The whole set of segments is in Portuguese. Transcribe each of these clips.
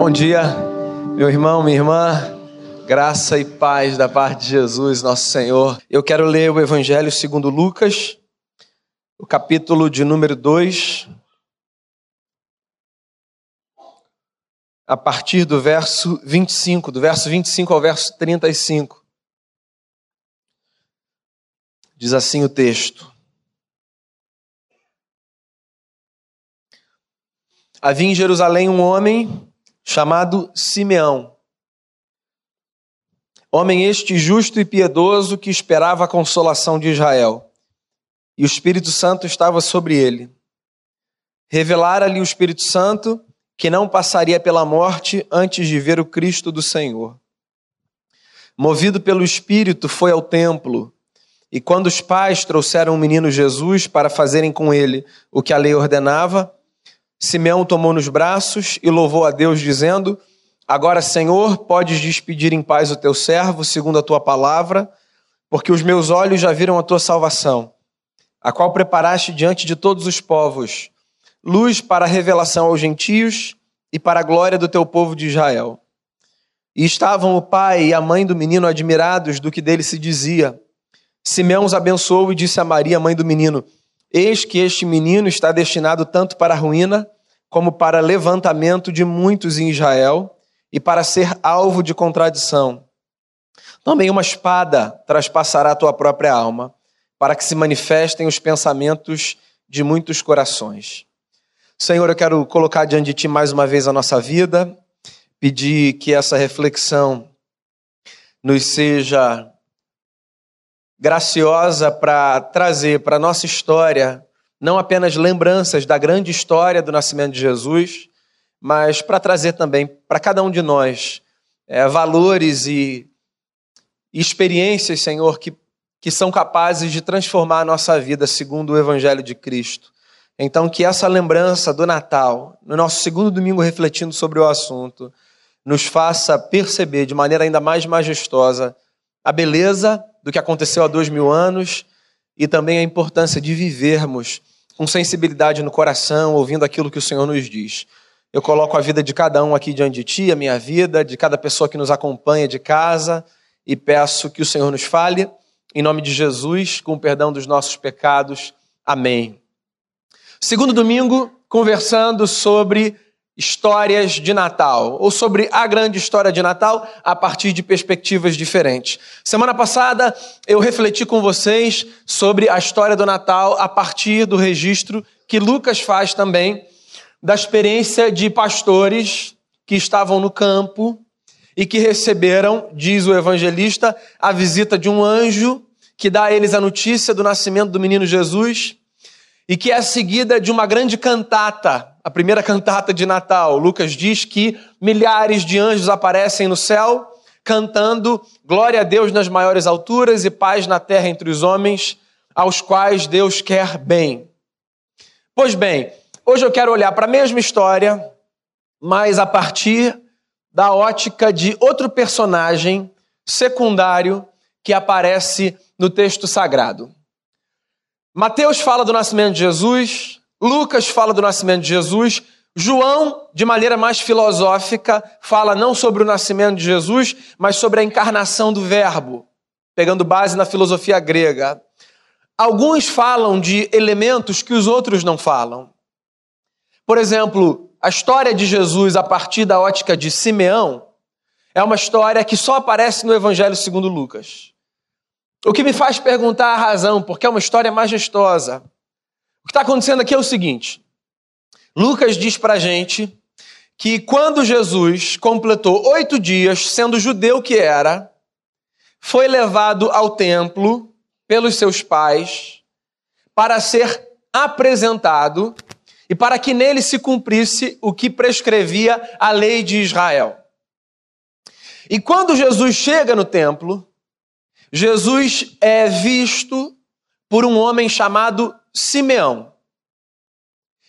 Bom dia, meu irmão, minha irmã. Graça e paz da parte de Jesus, nosso Senhor. Eu quero ler o Evangelho segundo Lucas, o capítulo de número 2, a partir do verso 25, do verso 25 ao verso 35. Diz assim o texto: Havia em Jerusalém um homem chamado Simeão. Homem este justo e piedoso que esperava a consolação de Israel. E o Espírito Santo estava sobre ele. Revelara-lhe o Espírito Santo que não passaria pela morte antes de ver o Cristo do Senhor. Movido pelo Espírito, foi ao templo. E quando os pais trouxeram o menino Jesus para fazerem com ele o que a lei ordenava, Simeão tomou nos braços e louvou a Deus, dizendo: Agora, Senhor, podes despedir em paz o teu servo, segundo a tua palavra, porque os meus olhos já viram a tua salvação, a qual preparaste diante de todos os povos, luz para a revelação aos gentios e para a glória do teu povo de Israel. E estavam o pai e a mãe do menino admirados do que dele se dizia. Simeão os abençoou e disse a Maria, mãe do menino: Eis que este menino está destinado tanto para a ruína, como para levantamento de muitos em Israel, e para ser alvo de contradição. Também uma espada traspassará a tua própria alma, para que se manifestem os pensamentos de muitos corações. Senhor, eu quero colocar diante de Ti mais uma vez a nossa vida, pedir que essa reflexão nos seja graciosa para trazer para a nossa história não apenas lembranças da grande história do nascimento de Jesus, mas para trazer também para cada um de nós é, valores e, experiências, Senhor, que, que são capazes de transformar a nossa vida segundo o Evangelho de Cristo. Então, que essa lembrança do Natal, no nosso segundo domingo refletindo sobre o assunto, nos faça perceber de maneira ainda mais majestosa a beleza do que aconteceu há dois mil anos e também a importância de vivermos com sensibilidade no coração, ouvindo aquilo que o Senhor nos diz. Eu coloco a vida de cada um aqui diante de Ti, a minha vida, de cada pessoa que nos acompanha de casa, e peço que o Senhor nos fale, em nome de Jesus, com o perdão dos nossos pecados. Amém. Segundo domingo, conversando sobre histórias de Natal, ou sobre a grande história de Natal a partir de perspectivas diferentes. Semana passada eu refleti com vocês sobre a história do Natal a partir do registro que Lucas faz também da experiência de pastores que estavam no campo e que receberam, diz o evangelista, a visita de um anjo que dá a eles a notícia do nascimento do menino Jesus e que é seguida de uma grande cantata a primeira cantata de Natal, Lucas diz que milhares de anjos aparecem no céu cantando glória a Deus nas maiores alturas e paz na terra entre os homens, aos quais Deus quer bem. Pois bem, hoje eu quero olhar para a mesma história, mas a partir da ótica de outro personagem secundário que aparece no texto sagrado. Mateus fala do nascimento de Jesus, Lucas fala do nascimento de Jesus, João, de maneira mais filosófica, fala não sobre o nascimento de Jesus, mas sobre a encarnação do Verbo, pegando base na filosofia grega. Alguns falam de elementos que os outros não falam. Por exemplo, a história de Jesus a partir da ótica de Simeão é uma história que só aparece no Evangelho segundo Lucas. O que me faz perguntar a razão, porque é uma história majestosa. O que está acontecendo aqui é o seguinte: Lucas diz para a gente que quando Jesus completou oito dias, sendo judeu que era, foi levado ao templo pelos seus pais para ser apresentado e para que nele se cumprisse o que prescrevia a lei de Israel. E quando Jesus chega no templo, Jesus é visto por um homem chamado Simeão.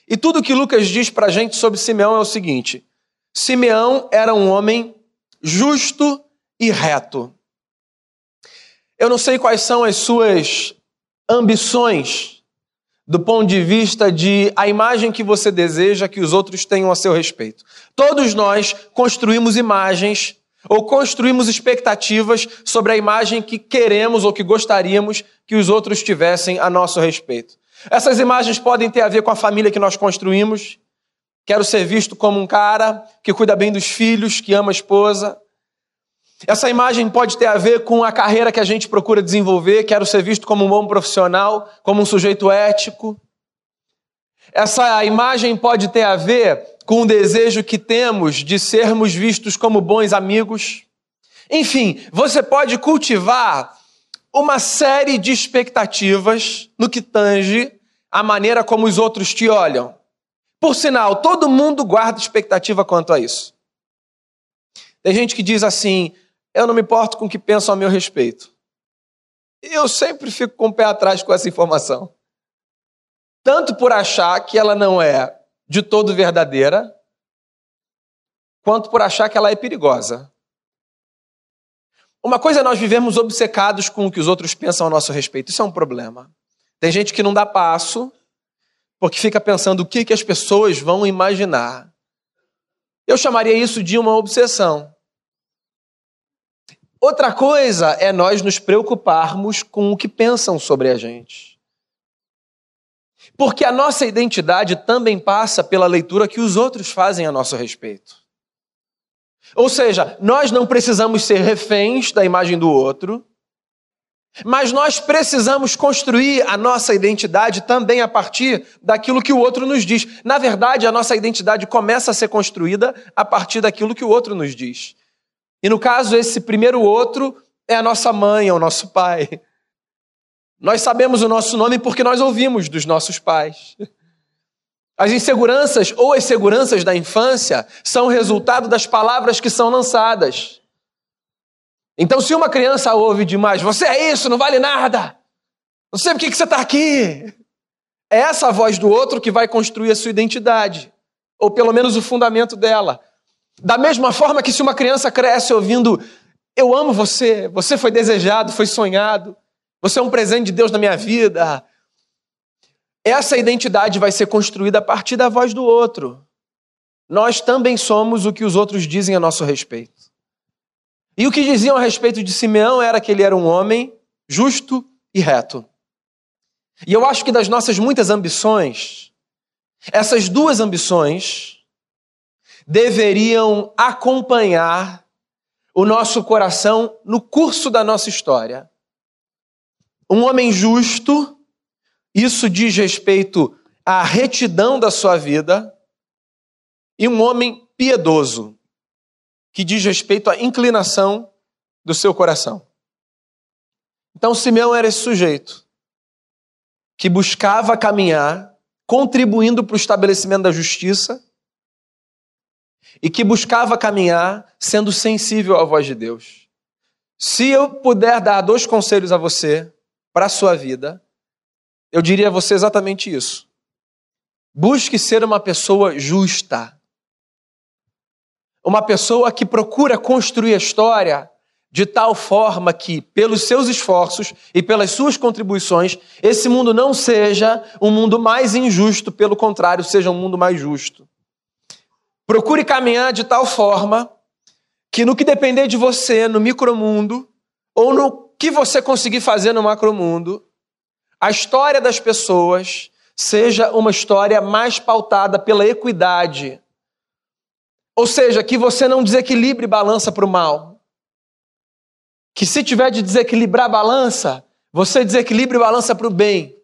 E tudo que Lucas diz para a gente sobre Simeão é o seguinte: Simeão era um homem justo e reto. Eu não sei quais são as suas ambições, do ponto de vista de a imagem que você deseja que os outros tenham a seu respeito. Todos nós construímos imagens ou construímos expectativas sobre a imagem que queremos ou que gostaríamos que os outros tivessem a nosso respeito. Essas imagens podem ter a ver com a família que nós construímos. Quero ser visto como um cara que cuida bem dos filhos, que ama a esposa. Essa imagem pode ter a ver com a carreira que a gente procura desenvolver. Quero ser visto como um bom profissional, como um sujeito ético. Essa imagem pode ter a ver com o desejo que temos de sermos vistos como bons amigos. Enfim, você pode cultivar uma série de expectativas no que tange a maneira como os outros te olham. Por sinal, todo mundo guarda expectativa quanto a isso. Tem gente que diz assim: eu não me importo com o que pensam a meu respeito. Eu sempre fico com o pé atrás com essa informação. Tanto por achar que ela não é de todo verdadeira, quanto por achar que ela é perigosa. Uma coisa é nós vivemos obcecados com o que os outros pensam a nosso respeito. Isso é um problema. Tem gente que não dá passo porque fica pensando o que, que as pessoas vão imaginar. Eu chamaria isso de uma obsessão. Outra coisa é nós nos preocuparmos com o que pensam sobre a gente. Porque a nossa identidade também passa pela leitura que os outros fazem a nosso respeito. Ou seja, nós não precisamos ser reféns da imagem do outro, mas nós precisamos construir a nossa identidade também a partir daquilo que o outro nos diz. Na verdade, a nossa identidade começa a ser construída a partir daquilo que o outro nos diz. E no caso, esse primeiro outro é a nossa mãe, é o nosso pai. Nós sabemos o nosso nome porque nós ouvimos dos nossos pais. As inseguranças ou as seguranças da infância são resultado das palavras que são lançadas. Então, se uma criança ouve demais, você é isso, não vale nada, não sei por que você está aqui, é essa voz do outro que vai construir a sua identidade, ou pelo menos o fundamento dela. Da mesma forma que se uma criança cresce ouvindo, eu amo você, você foi desejado, foi sonhado, você é um presente de Deus na minha vida, essa identidade vai ser construída a partir da voz do outro. Nós também somos o que os outros dizem a nosso respeito. E o que diziam a respeito de Simeão era que ele era um homem justo e reto. E eu acho que das nossas muitas ambições, essas duas ambições deveriam acompanhar o nosso coração no curso da nossa história. Um homem justo isso diz respeito à retidão da sua vida e um homem piedoso, que diz respeito à inclinação do seu coração. Então, Simeão era esse sujeito que buscava caminhar, contribuindo para o estabelecimento da justiça, e que buscava caminhar sendo sensível à voz de Deus. Se eu puder dar dois conselhos a você para a sua vida, eu diria a você exatamente isso. Busque ser uma pessoa justa. Uma pessoa que procura construir a história de tal forma que, pelos seus esforços e pelas suas contribuições, esse mundo não seja um mundo mais injusto, pelo contrário, seja um mundo mais justo. Procure caminhar de tal forma que, no que depender de você, no micromundo, ou no que você conseguir fazer no macromundo, a história das pessoas seja uma história mais pautada pela equidade. Ou seja, que você não desequilibre balança para o mal. Que se tiver de desequilibrar balança, você desequilibre balança para o bem.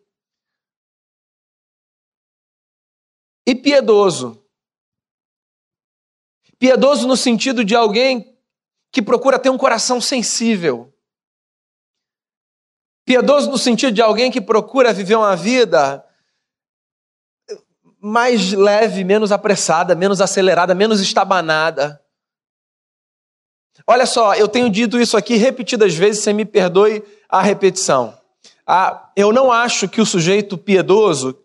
E piedoso. Piedoso no sentido de alguém que procura ter um coração sensível. Piedoso no sentido de alguém que procura viver uma vida mais leve, menos apressada, menos acelerada, menos estabanada. Olha só, eu tenho dito isso aqui repetidas vezes, você me perdoe a repetição. Ah, eu não acho que o sujeito piedoso,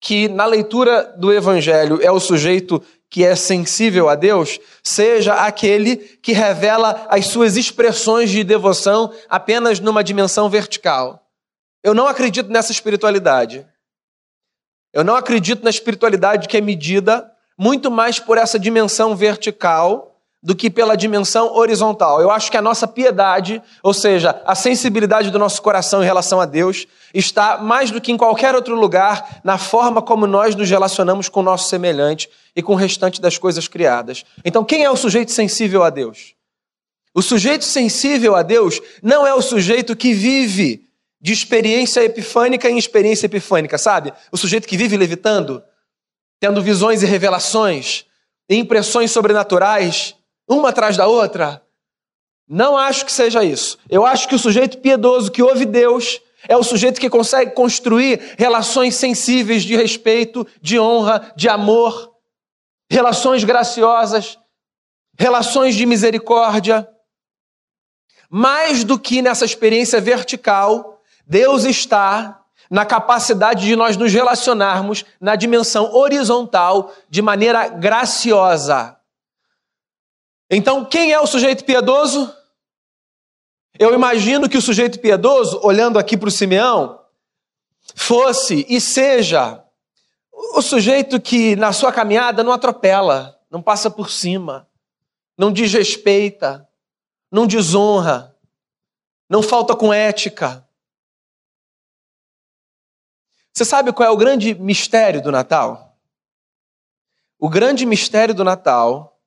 que na leitura do Evangelho é o sujeito que é sensível a Deus, seja aquele que revela as suas expressões de devoção apenas numa dimensão vertical. Eu não acredito nessa espiritualidade. Eu não acredito na espiritualidade que é medida muito mais por essa dimensão vertical do que pela dimensão horizontal. Eu acho que a nossa piedade, ou seja, a sensibilidade do nosso coração em relação a Deus, está mais do que em qualquer outro lugar na forma como nós nos relacionamos com o nosso semelhante e com o restante das coisas criadas. Então, quem é o sujeito sensível a Deus? O sujeito sensível a Deus não é o sujeito que vive de experiência epifânica em experiência epifânica, sabe? O sujeito que vive levitando, tendo visões e revelações, e impressões sobrenaturais, uma atrás da outra. Não acho que seja isso. Eu acho que o sujeito piedoso que ouve Deus é o sujeito que consegue construir relações sensíveis de respeito, de honra, de amor, relações graciosas, relações de misericórdia. Mais do que nessa experiência vertical, Deus está na capacidade de nós nos relacionarmos na dimensão horizontal de maneira graciosa. Então, quem é o sujeito piedoso? Eu imagino que o sujeito piedoso, olhando aqui para o Simeão, fosse e seja o sujeito que na sua caminhada não atropela, não passa por cima, não desrespeita, não desonra, não falta com ética. Você sabe qual é o grande mistério do Natal? O grande mistério do Natal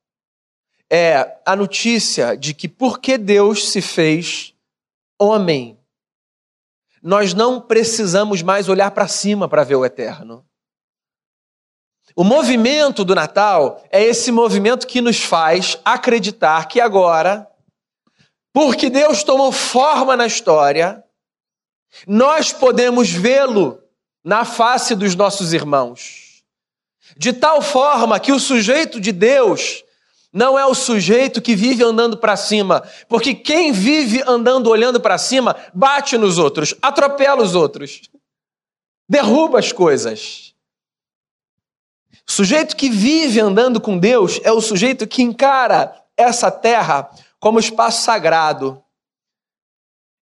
é a notícia de que porque Deus se fez homem, nós não precisamos mais olhar para cima para ver o eterno. O movimento do Natal é esse movimento que nos faz acreditar que agora, porque Deus tomou forma na história, nós podemos vê-lo na face dos nossos irmãos. De tal forma que o sujeito de Deus não é o sujeito que vive andando para cima, porque quem vive andando olhando para cima bate nos outros, atropela os outros, derruba as coisas. O sujeito que vive andando com Deus é o sujeito que encara essa terra como espaço sagrado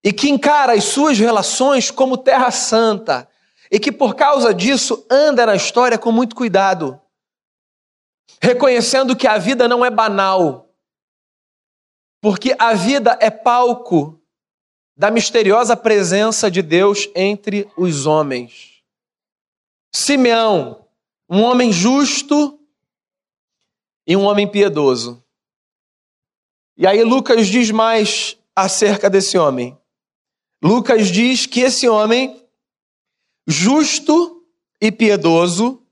e que encara as suas relações como terra santa e que por causa disso anda na história com muito cuidado reconhecendo que a vida não é banal, porque a vida é palco da misteriosa presença de Deus entre os homens. Simeão, um homem justo e um homem piedoso. E aí Lucas diz mais acerca desse homem. Lucas diz que esse homem, justo e piedoso,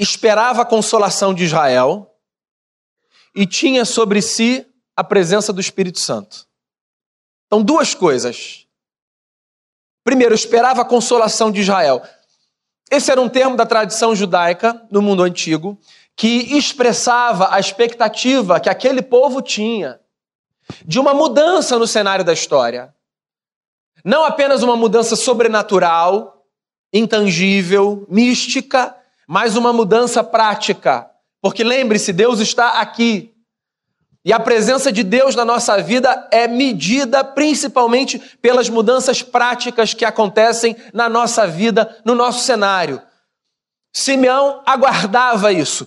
esperava a consolação de Israel e tinha sobre si a presença do Espírito Santo. Então, duas coisas. Primeiro, esperava a consolação de Israel. Esse era um termo da tradição judaica no mundo antigo que expressava a expectativa que aquele povo tinha de uma mudança no cenário da história. Não apenas uma mudança sobrenatural, intangível, mística, mas uma mudança prática. Porque lembre-se, Deus está aqui. E a presença de Deus na nossa vida é medida principalmente pelas mudanças práticas que acontecem na nossa vida, no nosso cenário. Simeão aguardava isso.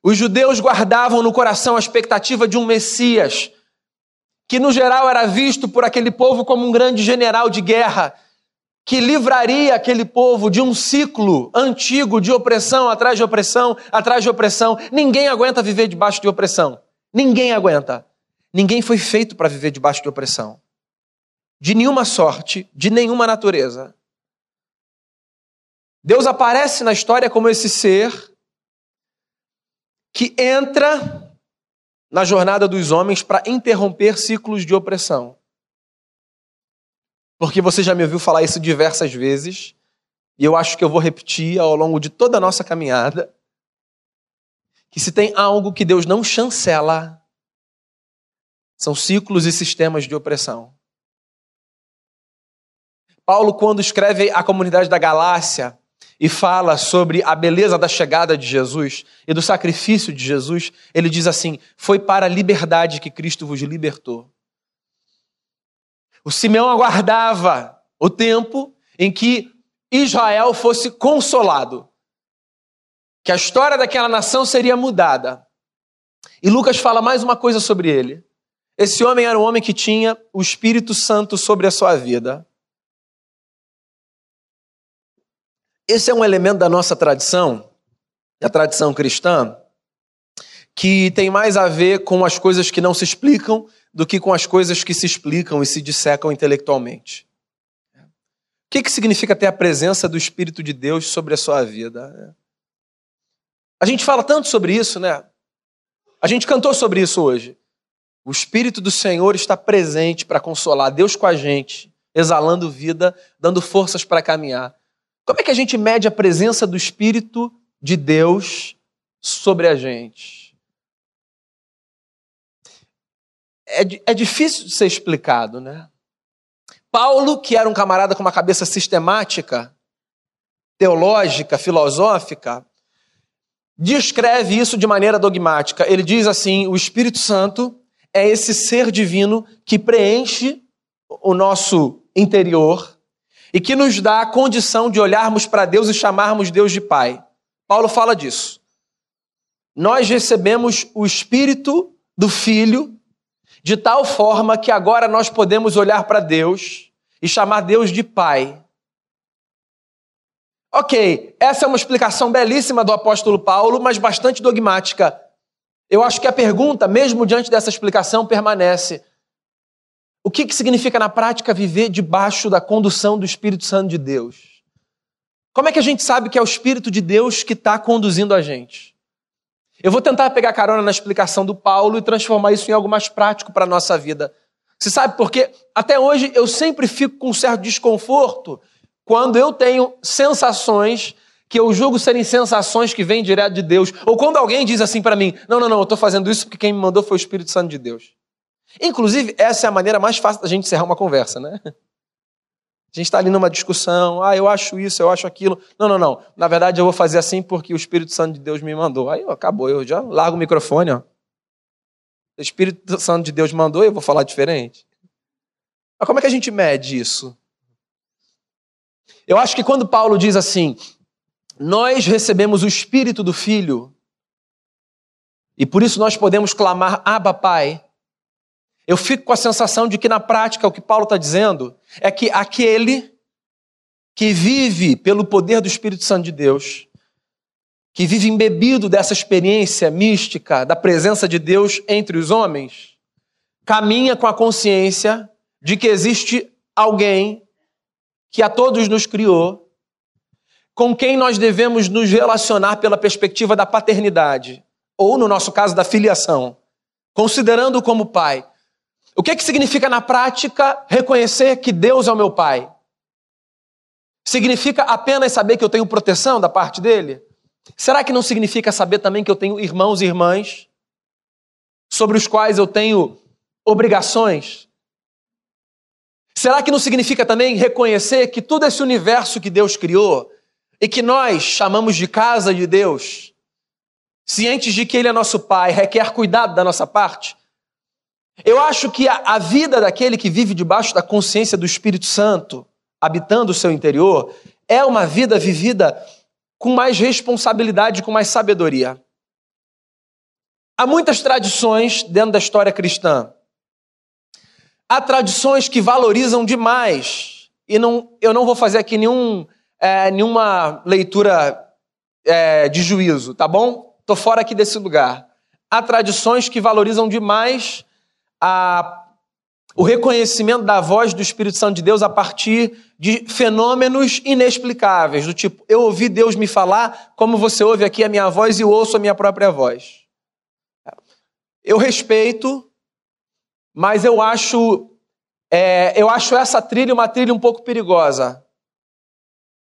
Os judeus guardavam no coração a expectativa de um Messias, que no geral era visto por aquele povo como um grande general de guerra, que livraria aquele povo de um ciclo antigo de opressão atrás de opressão, atrás de opressão. Ninguém aguenta viver debaixo de opressão. Ninguém aguenta. Ninguém foi feito para viver debaixo de opressão. De nenhuma sorte, de nenhuma natureza. Deus aparece na história como esse ser que entra na jornada dos homens para interromper ciclos de opressão. Porque você já me ouviu falar isso diversas vezes, e eu acho que eu vou repetir ao longo de toda a nossa caminhada, que se tem algo que Deus não chancela, são ciclos e sistemas de opressão. Paulo, quando escreve a comunidade da Galácia e fala sobre a beleza da chegada de Jesus e do sacrifício de Jesus, ele diz assim: Foi para a liberdade que Cristo vos libertou. O Simeão aguardava o tempo em que Israel fosse consolado, que a história daquela nação seria mudada. E Lucas fala mais uma coisa sobre ele. Esse homem era um homem que tinha o Espírito Santo sobre a sua vida. Esse é um elemento da nossa tradição, da tradição cristã, que tem mais a ver com as coisas que não se explicam do que com as coisas que se explicam e se dissecam intelectualmente. O que, que significa ter a presença do Espírito de Deus sobre a sua vida? A gente fala tanto sobre isso, né? A gente cantou sobre isso hoje. O Espírito do Senhor está presente para consolar Deus com a gente, exalando vida, dando forças para caminhar. Como é que a gente mede a presença do Espírito de Deus sobre a gente? é, é difícil de ser explicado, né? Paulo, que era um camarada com uma cabeça sistemática, teológica, filosófica, descreve isso de maneira dogmática. Ele diz assim: o Espírito Santo é esse ser divino que preenche o nosso interior e que nos dá a condição de olharmos para Deus e chamarmos Deus de Pai. Paulo fala disso. Nós recebemos o Espírito do Filho de tal forma que agora nós podemos olhar para Deus e chamar Deus de Pai. Ok, essa é uma explicação belíssima do apóstolo Paulo, mas bastante dogmática. Eu acho que a pergunta, mesmo diante dessa explicação, permanece: o que, que significa na prática viver debaixo da condução do Espírito Santo de Deus? Como é que a gente sabe que é o Espírito de Deus que está conduzindo a gente? Eu vou tentar pegar carona na explicação do Paulo e transformar isso em algo mais prático para a nossa vida. Você sabe por quê? Até hoje eu sempre fico com um certo desconforto quando eu tenho sensações que eu julgo serem sensações que vêm direto de Deus. Ou quando alguém diz assim para mim: Não, não, não, eu estou fazendo isso porque quem me mandou foi o Espírito Santo de Deus. Inclusive, essa é a maneira mais fácil da gente encerrar uma conversa, né? A gente está ali numa discussão, ah, eu acho isso, eu acho aquilo. Não, não, não. Na verdade, eu vou fazer assim porque o Espírito Santo de Deus me mandou. Aí acabou, eu já largo o microfone, ó. O Espírito Santo de Deus mandou eu vou falar diferente. Mas como é que a gente mede isso? Eu acho que quando Paulo diz assim, nós recebemos o Espírito do Filho, e por isso nós podemos clamar, Abba Pai, eu fico com a sensação de que na prática o que Paulo está dizendo é que aquele que vive pelo poder do Espírito Santo de Deus, que vive embebido dessa experiência mística da presença de Deus entre os homens, caminha com a consciência de que existe alguém que a todos nos criou, com quem nós devemos nos relacionar pela perspectiva da paternidade, ou no nosso caso da filiação, considerando como pai o que, que significa na prática reconhecer que Deus é o meu Pai? Significa apenas saber que eu tenho proteção da parte dele? Será que não significa saber também que eu tenho irmãos e irmãs sobre os quais eu tenho obrigações? Será que não significa também reconhecer que todo esse universo que Deus criou e que nós chamamos de casa de Deus, cientes de que Ele é nosso Pai, requer cuidado da nossa parte? Eu acho que a, a vida daquele que vive debaixo da consciência do Espírito Santo, habitando o seu interior, é uma vida vivida com mais responsabilidade, com mais sabedoria. Há muitas tradições dentro da história cristã. Há tradições que valorizam demais, e não, eu não vou fazer aqui nenhum, é, nenhuma leitura é, de juízo, tá bom? Estou fora aqui desse lugar. Há tradições que valorizam demais a, o reconhecimento da voz do Espírito Santo de Deus a partir de fenômenos inexplicáveis, do tipo, eu ouvi Deus me falar como você ouve aqui a minha voz e ouço a minha própria voz. Eu respeito, mas eu acho, é, eu acho essa trilha uma trilha um pouco perigosa.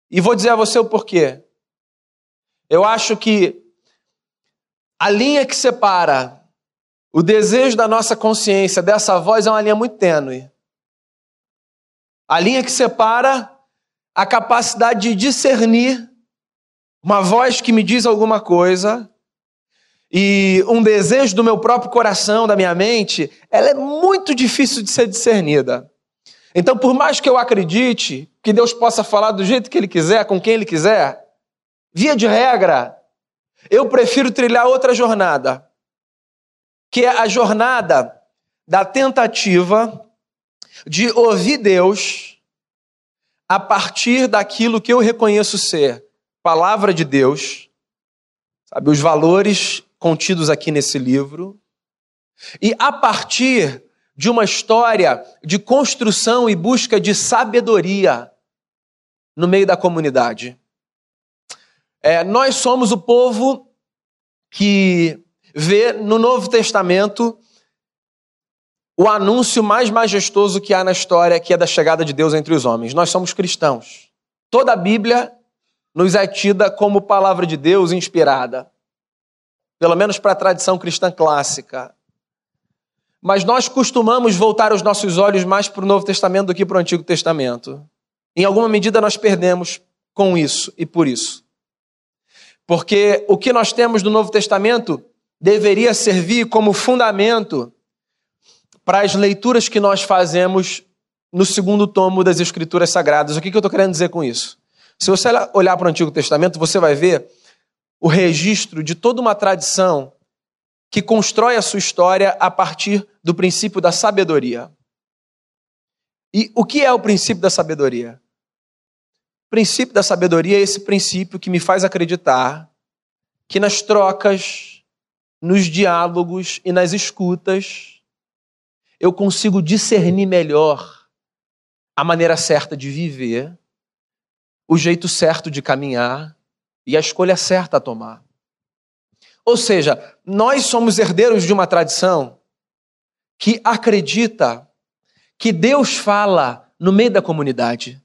E vou dizer a você o porquê. Eu acho que a linha que separa o desejo da nossa consciência dessa voz é uma linha muito tênue. A linha que separa a capacidade de discernir uma voz que me diz alguma coisa e um desejo do meu próprio coração, da minha mente, ela é muito difícil de ser discernida. Então, por mais que eu acredite que Deus possa falar do jeito que Ele quiser, com quem Ele quiser, via de regra, eu prefiro trilhar outra jornada, que é a jornada da tentativa de ouvir Deus a partir daquilo que eu reconheço ser palavra de Deus, sabe, os valores contidos aqui nesse livro, e a partir de uma história de construção e busca de sabedoria no meio da comunidade. É, nós somos o povo que vê no Novo Testamento o anúncio mais majestoso que há na história, que é da chegada de Deus entre os homens. Nós somos cristãos. Toda a Bíblia nos é tida como palavra de Deus inspirada, pelo menos para a tradição cristã clássica. Mas nós costumamos voltar os nossos olhos mais para o Novo Testamento do que para o Antigo Testamento. Em alguma medida nós perdemos com isso e por isso. Porque o que nós temos no Novo Testamento deveria servir como fundamento para as leituras que nós fazemos no segundo tomo das Escrituras Sagradas. O que eu estou querendo dizer com isso? Se você olhar para o Antigo Testamento, você vai ver o registro de toda uma tradição que constrói a sua história a partir do princípio da sabedoria. E o que é o princípio da sabedoria? O princípio da sabedoria é esse princípio que me faz acreditar que nas trocas, nos diálogos e nas escutas, eu consigo discernir melhor a maneira certa de viver, o jeito certo de caminhar e a escolha certa a tomar. Ou seja, nós somos herdeiros de uma tradição que acredita que Deus fala no meio da comunidade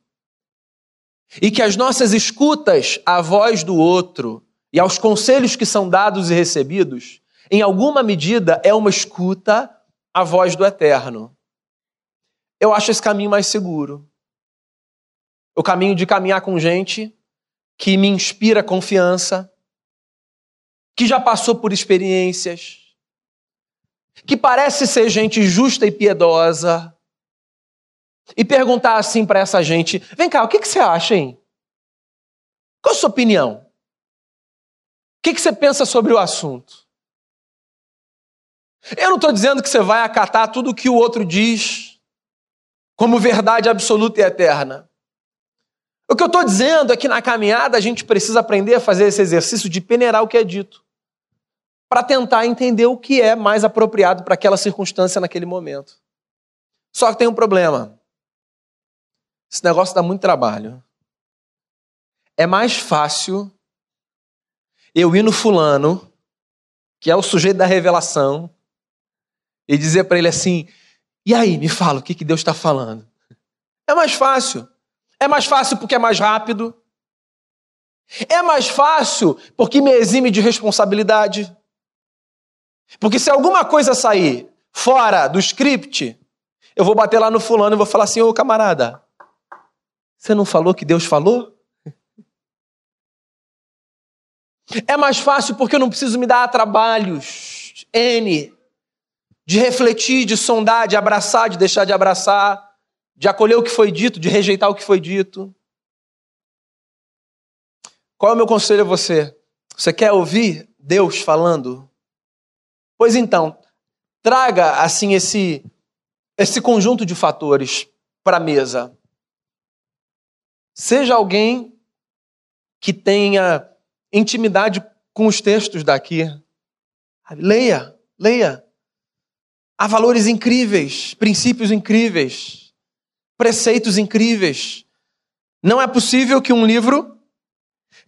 e que as nossas escutas à voz do outro e aos conselhos que são dados e recebidos, em alguma medida, é uma escuta à voz do eterno. Eu acho esse caminho mais seguro. O caminho de caminhar com gente que me inspira confiança, que já passou por experiências, que parece ser gente justa e piedosa, e perguntar assim para essa gente: vem cá, o que, que você acha, hein? Qual a sua opinião? O que, que você pensa sobre o assunto? Eu não estou dizendo que você vai acatar tudo o que o outro diz como verdade absoluta e eterna. O que eu estou dizendo é que na caminhada a gente precisa aprender a fazer esse exercício de peneirar o que é dito para tentar entender o que é mais apropriado para aquela circunstância naquele momento. Só que tem um problema. Esse negócio dá muito trabalho. É mais fácil eu ir no fulano, que é o sujeito da revelação, e dizer para ele assim: e aí, me fala o que, que Deus está falando. É mais fácil. É mais fácil porque é mais rápido. É mais fácil porque me exime de responsabilidade. Porque se alguma coisa sair fora do script, eu vou bater lá no fulano e vou falar assim: ô camarada, você não falou que Deus falou? É mais fácil porque eu não preciso me dar trabalhos, N, de refletir, de sondar, de abraçar, de deixar de abraçar, de acolher o que foi dito, de rejeitar o que foi dito. Qual é o meu conselho a você? Você quer ouvir Deus falando? Pois então, traga assim esse esse conjunto de fatores para a mesa. Seja alguém que tenha intimidade com os textos daqui. Leia, leia. Há valores incríveis, princípios incríveis, preceitos incríveis. Não é possível que um livro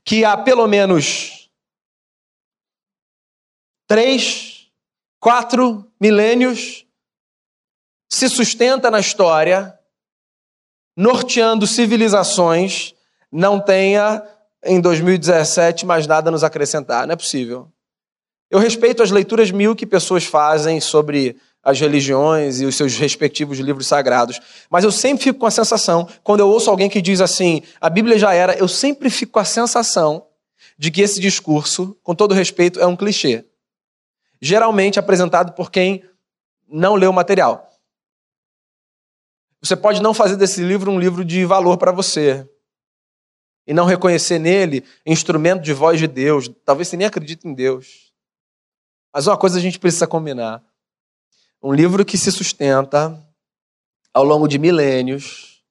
que há pelo menos três quatro milênios, se sustenta na história, norteando civilizações, não tenha em 2017 mais nada a nos acrescentar. Não é possível. Eu respeito as leituras mil que pessoas fazem sobre as religiões e os seus respectivos livros sagrados. Mas eu sempre fico com a sensação, quando eu ouço alguém que diz assim, a Bíblia já era, eu sempre fico com a sensação de que esse discurso, com todo respeito, é um clichê geralmente apresentado por quem não leu o material. Você pode não fazer desse livro um livro de valor para você. E não reconhecer nele instrumento de voz de Deus. Talvez você nem acredite em Deus. Mas uma coisa a gente precisa combinar. Um livro que se sustenta ao longo de milênios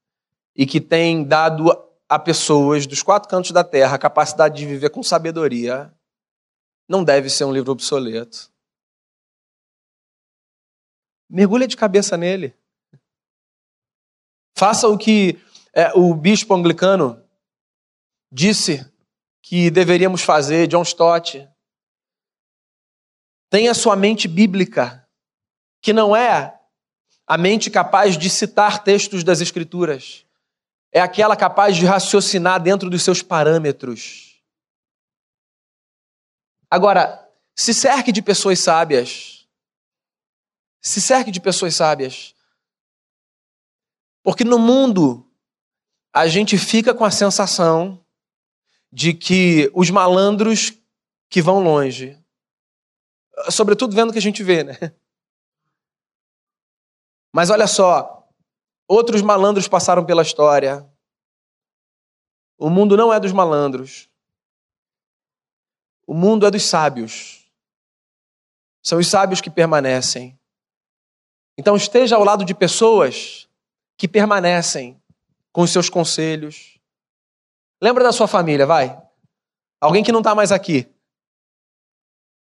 e que tem dado a pessoas dos quatro cantos da terra a capacidade de viver com sabedoria, não deve ser um livro obsoleto. Mergulha de cabeça nele. Faça o que é, o bispo anglicano disse que deveríamos fazer, John Stott. Tenha sua mente bíblica, que não é a mente capaz de citar textos das Escrituras, é aquela capaz de raciocinar dentro dos seus parâmetros. Agora, se cerque de pessoas sábias. Se cerque de pessoas sábias. Porque no mundo, a gente fica com a sensação de que os malandros que vão longe, sobretudo vendo o que a gente vê, né? Mas olha só, outros malandros passaram pela história. O mundo não é dos malandros. O mundo é dos sábios. São os sábios que permanecem. Então esteja ao lado de pessoas que permanecem com os seus conselhos. Lembra da sua família, vai. Alguém que não está mais aqui,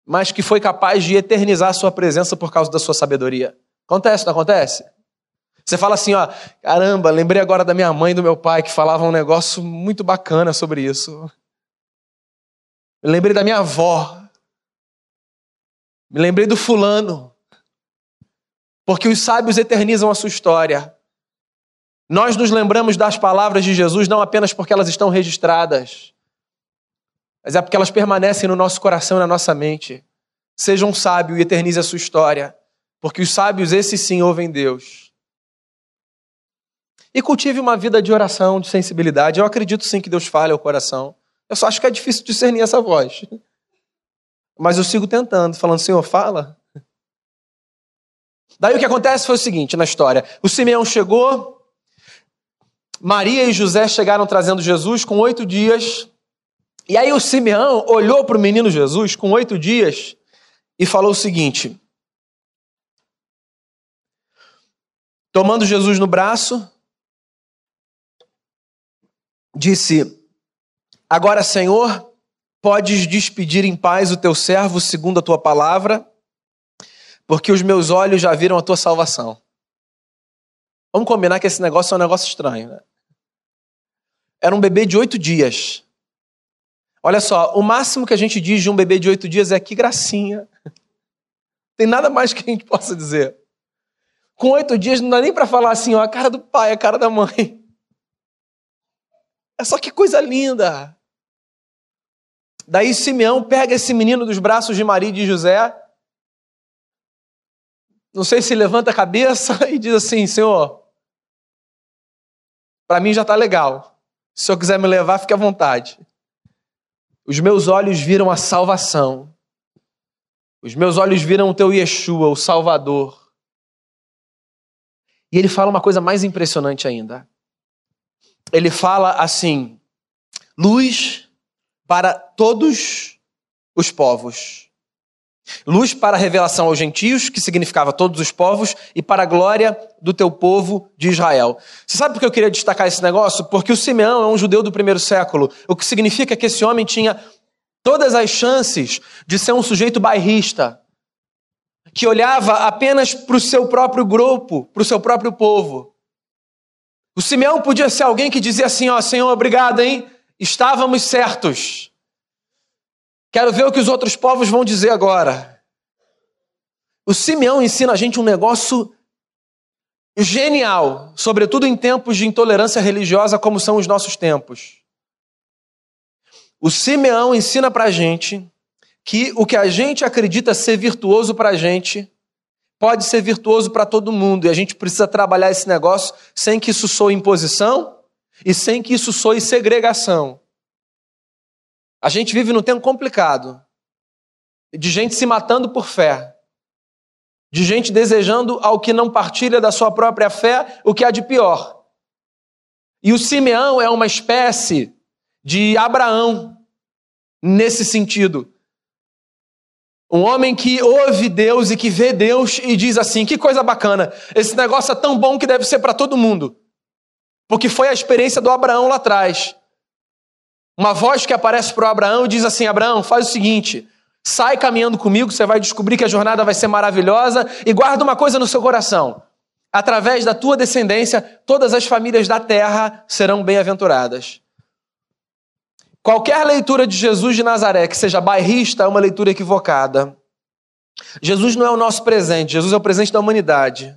mas que foi capaz de eternizar sua presença por causa da sua sabedoria. Acontece, não acontece? Você fala assim, ó, caramba, lembrei agora da minha mãe e do meu pai que falavam um negócio muito bacana sobre isso. Lembrei da minha avó. Me lembrei do fulano. Porque os sábios eternizam a sua história. Nós nos lembramos das palavras de Jesus não apenas porque elas estão registradas, mas é porque elas permanecem no nosso coração e na nossa mente. Seja um sábio e eternize a sua história. Porque os sábios, esses sim, ouvem Deus. E cultive uma vida de oração, de sensibilidade. Eu acredito sim que Deus fale ao coração. Eu só acho que é difícil discernir essa voz. Mas eu sigo tentando, falando, Senhor, fala. Daí o que acontece foi o seguinte na história: o Simeão chegou, Maria e José chegaram trazendo Jesus com oito dias. E aí o Simeão olhou para o menino Jesus com oito dias e falou o seguinte: Tomando Jesus no braço, disse: Agora, Senhor, podes despedir em paz o teu servo segundo a tua palavra, porque os meus olhos já viram a tua salvação. Vamos combinar que esse negócio é um negócio estranho, né? Era um bebê de oito dias. Olha só, o máximo que a gente diz de um bebê de oito dias é que gracinha. Tem nada mais que a gente possa dizer. Com oito dias não dá nem para falar assim, ó, a cara do pai, a cara da mãe. É só que coisa linda. Daí Simeão pega esse menino dos braços de Maria e de José. Não sei se levanta a cabeça e diz assim: Senhor, para mim já está legal. Se o senhor quiser me levar, fique à vontade. Os meus olhos viram a salvação. Os meus olhos viram o teu Yeshua, o Salvador. E ele fala uma coisa mais impressionante ainda. Ele fala assim: luz para todos os povos. Luz para a revelação aos gentios, que significava todos os povos, e para a glória do teu povo de Israel. Você sabe por que eu queria destacar esse negócio? Porque o Simeão é um judeu do primeiro século, o que significa que esse homem tinha todas as chances de ser um sujeito bairrista, que olhava apenas para o seu próprio grupo, para o seu próprio povo. O Simeão podia ser alguém que dizia assim: Ó, Senhor, obrigado, hein? Estávamos certos. Quero ver o que os outros povos vão dizer agora. O Simeão ensina a gente um negócio genial, sobretudo em tempos de intolerância religiosa como são os nossos tempos. O Simeão ensina para a gente que o que a gente acredita ser virtuoso para a gente pode ser virtuoso para todo mundo e a gente precisa trabalhar esse negócio sem que isso soe imposição e sem que isso soe segregação. A gente vive num tempo complicado de gente se matando por fé. de gente desejando ao que não partilha da sua própria fé o que há de pior. E o Simeão é uma espécie de Abraão nesse sentido. Um homem que ouve Deus e que vê Deus e diz assim: que coisa bacana, esse negócio é tão bom que deve ser para todo mundo. Porque foi a experiência do Abraão lá atrás. Uma voz que aparece para o Abraão e diz assim: Abraão, faz o seguinte, sai caminhando comigo, você vai descobrir que a jornada vai ser maravilhosa e guarda uma coisa no seu coração. Através da tua descendência, todas as famílias da terra serão bem-aventuradas. Qualquer leitura de Jesus de Nazaré que seja bairrista é uma leitura equivocada. Jesus não é o nosso presente, Jesus é o presente da humanidade.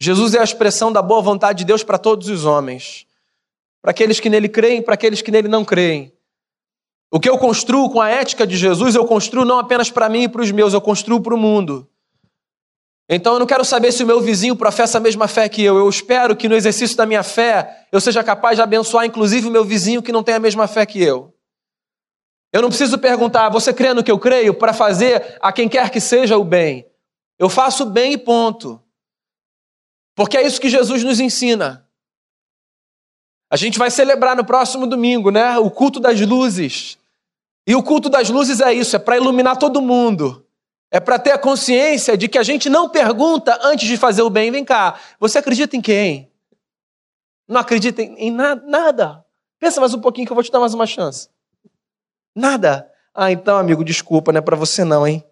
Jesus é a expressão da boa vontade de Deus para todos os homens, para aqueles que nele creem, para aqueles que nele não creem. O que eu construo com a ética de Jesus, eu construo não apenas para mim e para os meus, eu construo para o mundo. Então eu não quero saber se o meu vizinho professa a mesma fé que eu. Eu espero que no exercício da minha fé eu seja capaz de abençoar inclusive o meu vizinho que não tem a mesma fé que eu. Eu não preciso perguntar, você crê no que eu creio, para fazer a quem quer que seja o bem. Eu faço o bem e ponto. Porque é isso que Jesus nos ensina. A gente vai celebrar no próximo domingo, né? O culto das luzes. E o culto das luzes é isso, é para iluminar todo mundo. É para ter a consciência de que a gente não pergunta antes de fazer o bem. Vem cá, você acredita em quem? Não acredita em nada? nada. Pensa mais um pouquinho que eu vou te dar mais uma chance. Nada. Ah, então, amigo, desculpa, não é para você não, hein?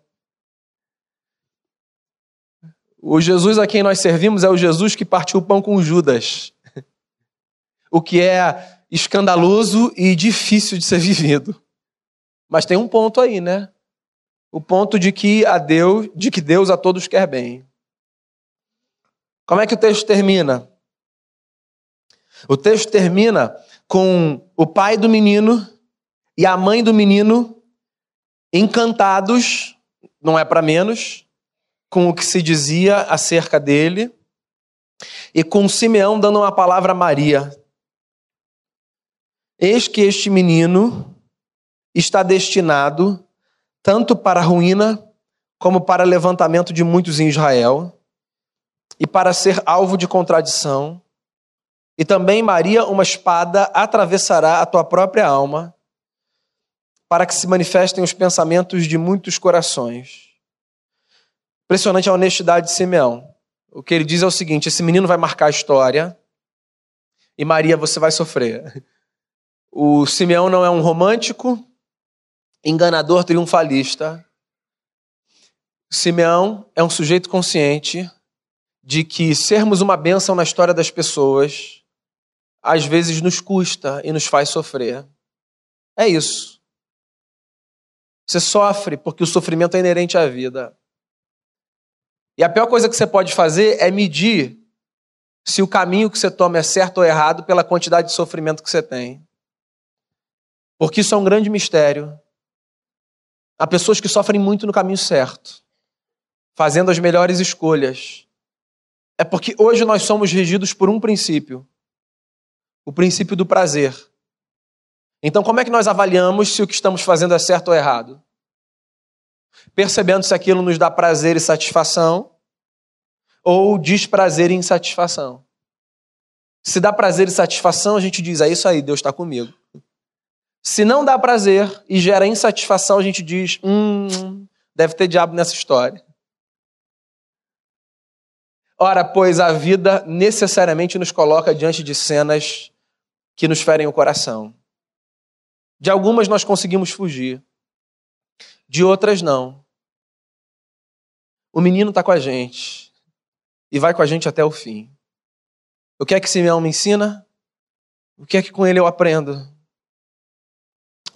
O Jesus a quem nós servimos é o Jesus que partiu o pão com Judas. O que é escandaloso e difícil de ser vivido. Mas tem um ponto aí, né? O ponto de que a Deus, de que Deus a todos quer bem. Como é que o texto termina? O texto termina com o pai do menino e a mãe do menino encantados, não é para menos, com o que se dizia acerca dele, e com Simeão dando uma palavra a Maria. Eis que este menino está destinado tanto para a ruína como para levantamento de muitos em Israel, e para ser alvo de contradição. E também, Maria, uma espada atravessará a tua própria alma, para que se manifestem os pensamentos de muitos corações. Impressionante a honestidade de Simeão. O que ele diz é o seguinte: esse menino vai marcar a história, e Maria, você vai sofrer. O Simeão não é um romântico, enganador triunfalista. Simeão é um sujeito consciente de que sermos uma bênção na história das pessoas às vezes nos custa e nos faz sofrer. É isso. Você sofre porque o sofrimento é inerente à vida. E a pior coisa que você pode fazer é medir se o caminho que você toma é certo ou errado pela quantidade de sofrimento que você tem. Porque isso é um grande mistério. Há pessoas que sofrem muito no caminho certo, fazendo as melhores escolhas. É porque hoje nós somos regidos por um princípio: o princípio do prazer. Então, como é que nós avaliamos se o que estamos fazendo é certo ou errado? Percebendo se aquilo nos dá prazer e satisfação ou desprazer e insatisfação. Se dá prazer e satisfação, a gente diz: é isso aí, Deus está comigo. Se não dá prazer e gera insatisfação, a gente diz: hum, deve ter diabo nessa história. Ora, pois a vida necessariamente nos coloca diante de cenas que nos ferem o coração. De algumas nós conseguimos fugir, de outras não. O menino está com a gente e vai com a gente até o fim. O que é que Simeão me ensina? O que é que com ele eu aprendo?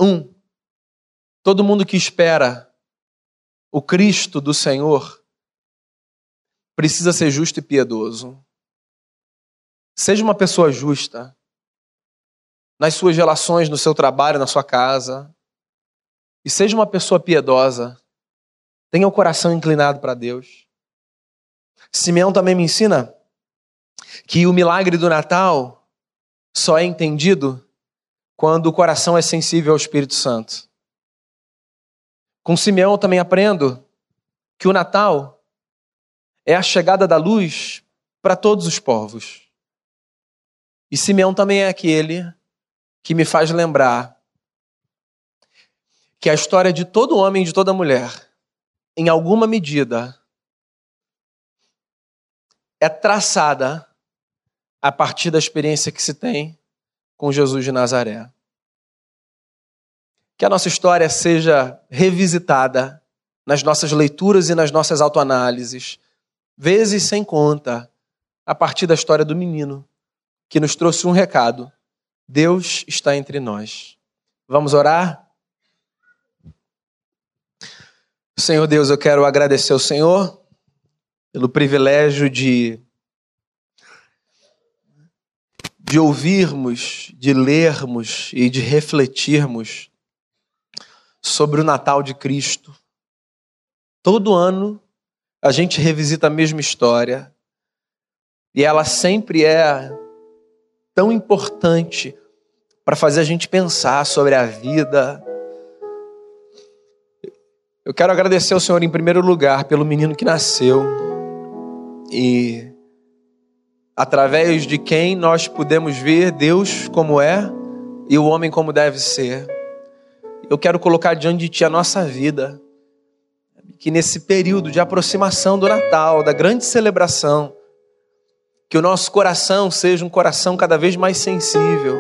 Um, todo mundo que espera o Cristo do Senhor precisa ser justo e piedoso. Seja uma pessoa justa nas suas relações, no seu trabalho, na sua casa. E seja uma pessoa piedosa. Tenha o coração inclinado para Deus. Simeão também me ensina que o milagre do Natal só é entendido quando o coração é sensível ao Espírito Santo. Com Simeão também aprendo que o Natal é a chegada da luz para todos os povos. E Simeão também é aquele que me faz lembrar que a história de todo homem e de toda mulher, em alguma medida, é traçada a partir da experiência que se tem com Jesus de Nazaré. Que a nossa história seja revisitada nas nossas leituras e nas nossas autoanálises, vezes sem conta, a partir da história do menino que nos trouxe um recado: Deus está entre nós. Vamos orar? Senhor Deus, eu quero agradecer ao Senhor pelo privilégio de de ouvirmos, de lermos e de refletirmos sobre o Natal de Cristo. Todo ano a gente revisita a mesma história e ela sempre é tão importante para fazer a gente pensar sobre a vida. Eu quero agradecer ao Senhor em primeiro lugar pelo menino que nasceu e através de quem nós podemos ver Deus como é e o homem como deve ser. Eu quero colocar diante de Ti a nossa vida, que nesse período de aproximação do Natal, da grande celebração, que o nosso coração seja um coração cada vez mais sensível,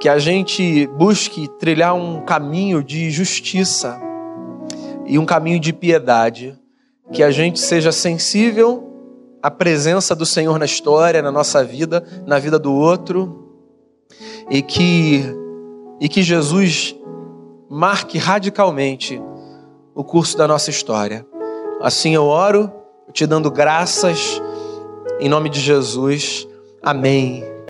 que a gente busque trilhar um caminho de justiça e um caminho de piedade, que a gente seja sensível a presença do Senhor na história, na nossa vida, na vida do outro, e que, e que Jesus marque radicalmente o curso da nossa história. Assim eu oro, te dando graças, em nome de Jesus. Amém.